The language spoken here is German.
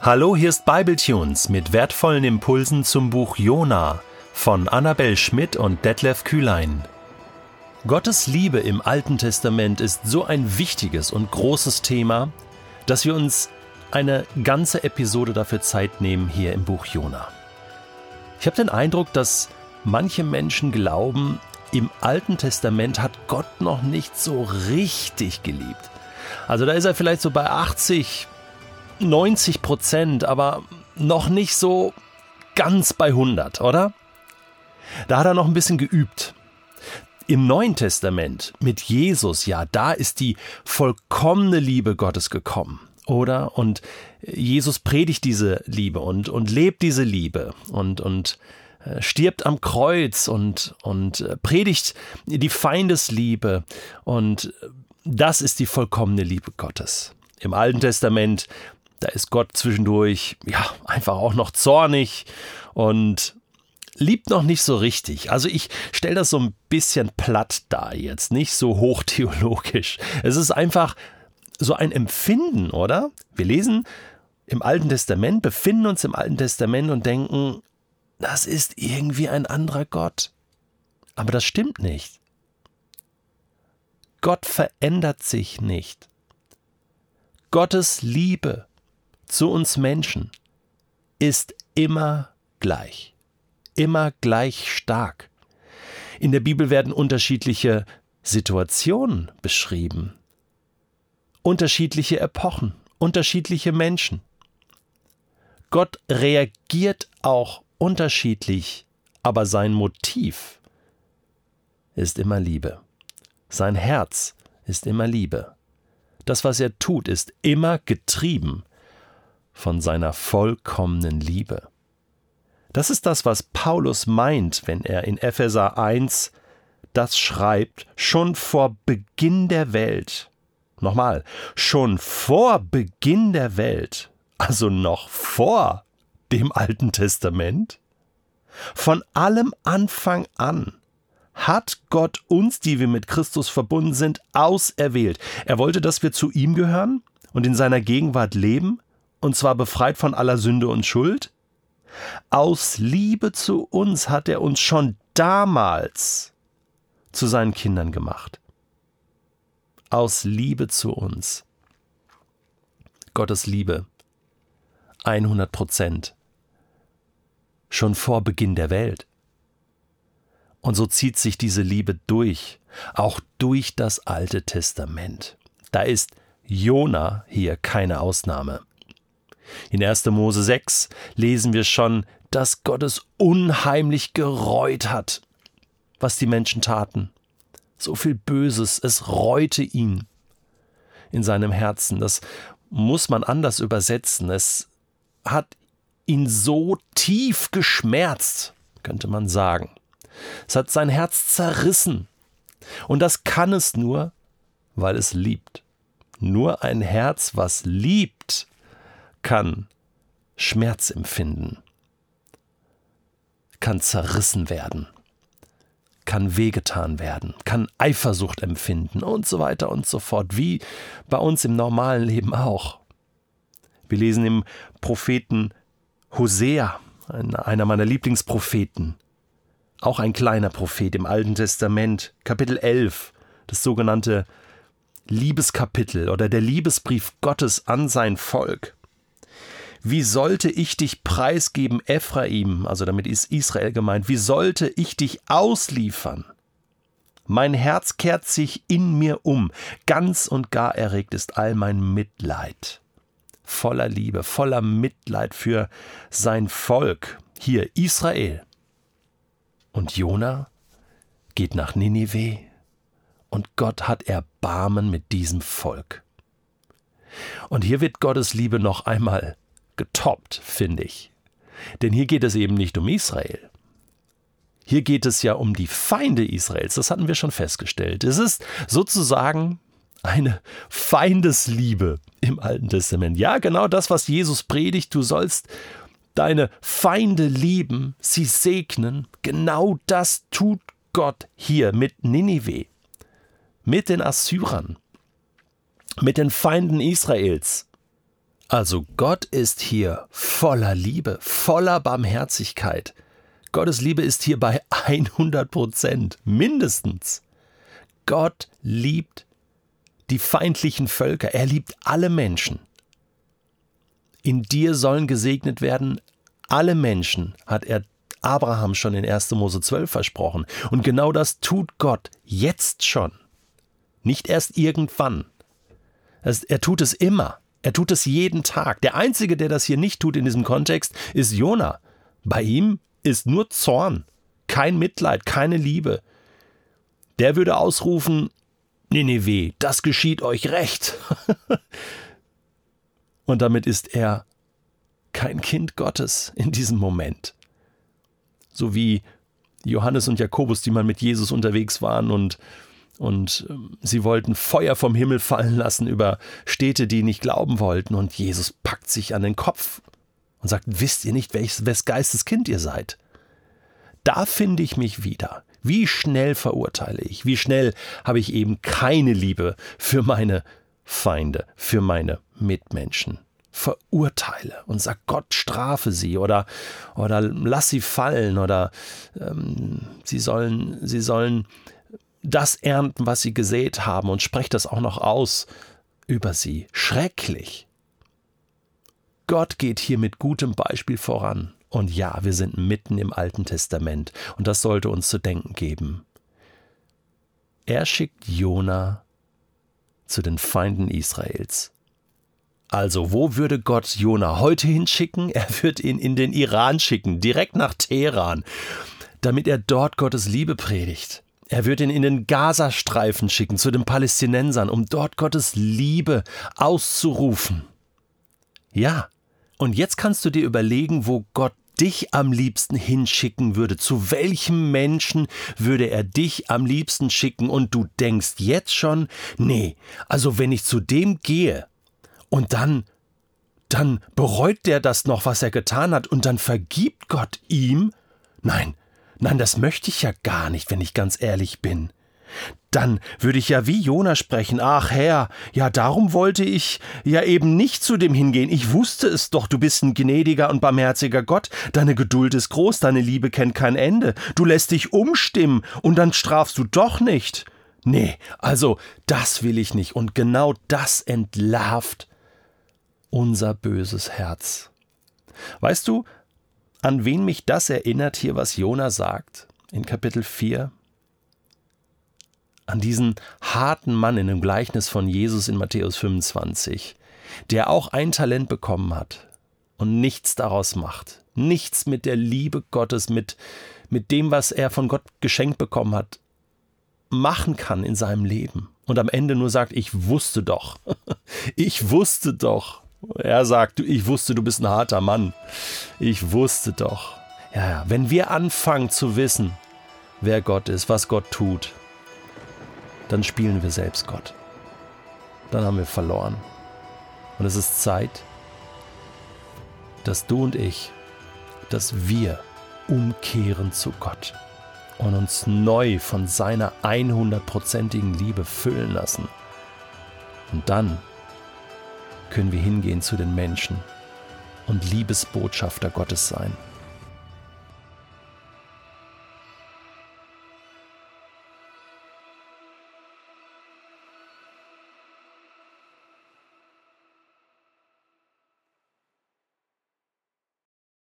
Hallo, hier ist Bibletunes mit wertvollen Impulsen zum Buch Jona von Annabel Schmidt und Detlef Kühlein. Gottes Liebe im Alten Testament ist so ein wichtiges und großes Thema, dass wir uns eine ganze Episode dafür Zeit nehmen hier im Buch Jona. Ich habe den Eindruck, dass manche Menschen glauben, im Alten Testament hat Gott noch nicht so richtig geliebt. Also da ist er vielleicht so bei 80, 90 Prozent, aber noch nicht so ganz bei 100, oder? Da hat er noch ein bisschen geübt. Im Neuen Testament mit Jesus, ja, da ist die vollkommene Liebe Gottes gekommen, oder? Und Jesus predigt diese Liebe und, und lebt diese Liebe und, und äh, stirbt am Kreuz und, und äh, predigt die Feindesliebe und das ist die vollkommene Liebe Gottes. Im Alten Testament, da ist Gott zwischendurch, ja, einfach auch noch zornig und liebt noch nicht so richtig. Also ich stelle das so ein bisschen platt dar jetzt, nicht so hochtheologisch. Es ist einfach so ein Empfinden, oder? Wir lesen im Alten Testament, befinden uns im Alten Testament und denken, das ist irgendwie ein anderer Gott. Aber das stimmt nicht. Gott verändert sich nicht. Gottes Liebe zu uns Menschen ist immer gleich, immer gleich stark. In der Bibel werden unterschiedliche Situationen beschrieben, unterschiedliche Epochen, unterschiedliche Menschen. Gott reagiert auch unterschiedlich, aber sein Motiv ist immer Liebe. Sein Herz ist immer Liebe. Das, was er tut, ist immer getrieben von seiner vollkommenen Liebe. Das ist das, was Paulus meint, wenn er in Epheser 1 das schreibt, schon vor Beginn der Welt. Nochmal, schon vor Beginn der Welt, also noch vor dem Alten Testament, von allem Anfang an hat Gott uns, die wir mit Christus verbunden sind, auserwählt. Er wollte, dass wir zu ihm gehören und in seiner Gegenwart leben, und zwar befreit von aller Sünde und Schuld. Aus Liebe zu uns hat er uns schon damals zu seinen Kindern gemacht. Aus Liebe zu uns. Gottes Liebe. 100 Prozent. Schon vor Beginn der Welt. Und so zieht sich diese Liebe durch, auch durch das Alte Testament. Da ist Jona hier keine Ausnahme. In 1. Mose 6 lesen wir schon, dass Gott es unheimlich gereut hat, was die Menschen taten. So viel Böses, es reute ihn in seinem Herzen. Das muss man anders übersetzen. Es hat ihn so tief geschmerzt, könnte man sagen. Es hat sein Herz zerrissen. Und das kann es nur, weil es liebt. Nur ein Herz, was liebt, kann Schmerz empfinden, kann zerrissen werden, kann wehgetan werden, kann Eifersucht empfinden und so weiter und so fort, wie bei uns im normalen Leben auch. Wir lesen im Propheten Hosea, einer meiner Lieblingspropheten, auch ein kleiner Prophet im Alten Testament, Kapitel 11, das sogenannte Liebeskapitel oder der Liebesbrief Gottes an sein Volk. Wie sollte ich dich preisgeben, Ephraim, also damit ist Israel gemeint, wie sollte ich dich ausliefern? Mein Herz kehrt sich in mir um, ganz und gar erregt ist all mein Mitleid. Voller Liebe, voller Mitleid für sein Volk, hier Israel. Und Jona geht nach Ninive und Gott hat Erbarmen mit diesem Volk. Und hier wird Gottes Liebe noch einmal getoppt, finde ich. Denn hier geht es eben nicht um Israel. Hier geht es ja um die Feinde Israels, das hatten wir schon festgestellt. Es ist sozusagen eine Feindesliebe im Alten Testament. Ja, genau das, was Jesus predigt, du sollst deine Feinde lieben, sie segnen. Genau das tut Gott hier mit Ninive, mit den Assyrern, mit den Feinden Israels. Also Gott ist hier voller Liebe, voller Barmherzigkeit. Gottes Liebe ist hier bei 100 Prozent, mindestens. Gott liebt die feindlichen Völker, er liebt alle Menschen. In dir sollen gesegnet werden alle Menschen, hat er Abraham schon in 1. Mose 12 versprochen. Und genau das tut Gott jetzt schon. Nicht erst irgendwann. Er tut es immer. Er tut es jeden Tag. Der Einzige, der das hier nicht tut in diesem Kontext, ist Jona. Bei ihm ist nur Zorn, kein Mitleid, keine Liebe. Der würde ausrufen, Nineveh, das geschieht euch recht. Und damit ist er kein Kind Gottes in diesem Moment so wie Johannes und Jakobus, die mal mit Jesus unterwegs waren und und ähm, sie wollten Feuer vom Himmel fallen lassen über Städte, die nicht glauben wollten. Und Jesus packt sich an den Kopf und sagt, wisst ihr nicht, welches, wes Geistes Kind ihr seid? Da finde ich mich wieder. Wie schnell verurteile ich? Wie schnell habe ich eben keine Liebe für meine Feinde, für meine Mitmenschen? verurteile und sag, Gott strafe sie oder, oder lass sie fallen oder ähm, sie, sollen, sie sollen das ernten, was sie gesät haben und spreche das auch noch aus über sie. Schrecklich. Gott geht hier mit gutem Beispiel voran. Und ja, wir sind mitten im Alten Testament und das sollte uns zu denken geben. Er schickt Jona zu den Feinden Israels also, wo würde Gott Jona heute hinschicken? Er wird ihn in den Iran schicken, direkt nach Teheran, damit er dort Gottes Liebe predigt. Er wird ihn in den Gazastreifen schicken, zu den Palästinensern, um dort Gottes Liebe auszurufen. Ja, und jetzt kannst du dir überlegen, wo Gott dich am liebsten hinschicken würde. Zu welchem Menschen würde er dich am liebsten schicken? Und du denkst jetzt schon, nee, also wenn ich zu dem gehe, und dann, dann bereut der das noch, was er getan hat, und dann vergibt Gott ihm? Nein, nein, das möchte ich ja gar nicht, wenn ich ganz ehrlich bin. Dann würde ich ja wie Jona sprechen. Ach Herr, ja darum wollte ich ja eben nicht zu dem hingehen. Ich wusste es doch, du bist ein gnädiger und barmherziger Gott. Deine Geduld ist groß, deine Liebe kennt kein Ende. Du lässt dich umstimmen und dann strafst du doch nicht. Nee, also das will ich nicht. Und genau das entlarvt unser böses Herz. Weißt du, an wen mich das erinnert hier, was Jona sagt in Kapitel 4? An diesen harten Mann in dem Gleichnis von Jesus in Matthäus 25, der auch ein Talent bekommen hat und nichts daraus macht, nichts mit der Liebe Gottes, mit, mit dem, was er von Gott geschenkt bekommen hat, machen kann in seinem Leben. Und am Ende nur sagt, ich wusste doch, ich wusste doch, er sagt, ich wusste, du bist ein harter Mann. Ich wusste doch. Ja, ja, wenn wir anfangen zu wissen, wer Gott ist, was Gott tut, dann spielen wir selbst Gott. Dann haben wir verloren. Und es ist Zeit, dass du und ich, dass wir umkehren zu Gott und uns neu von seiner 100%igen Liebe füllen lassen. Und dann können wir hingehen zu den Menschen und Liebesbotschafter Gottes sein.